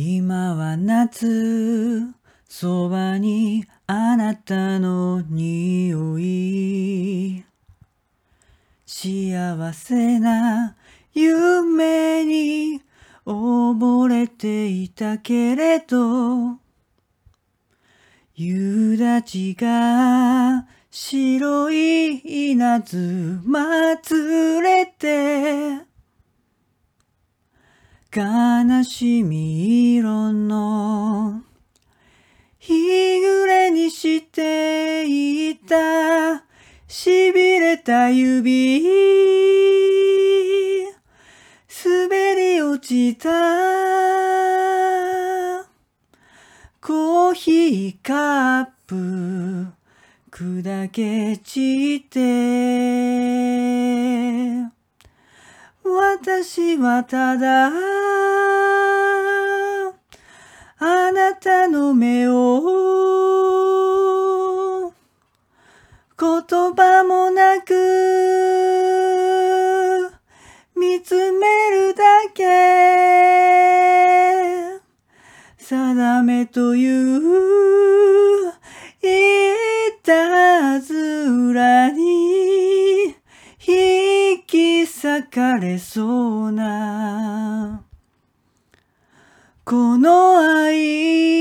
今は夏そばにあなたの匂い。幸せな夢に溺れていたけれど夕立が白い稲妻連れて悲しみ日暮れにしていた。痺れた指。滑り落ちた。コーヒーカップ。砕け散って。私はただ言葉もなく見つめるだけ。定めといういたずらに引き裂かれそうな。この愛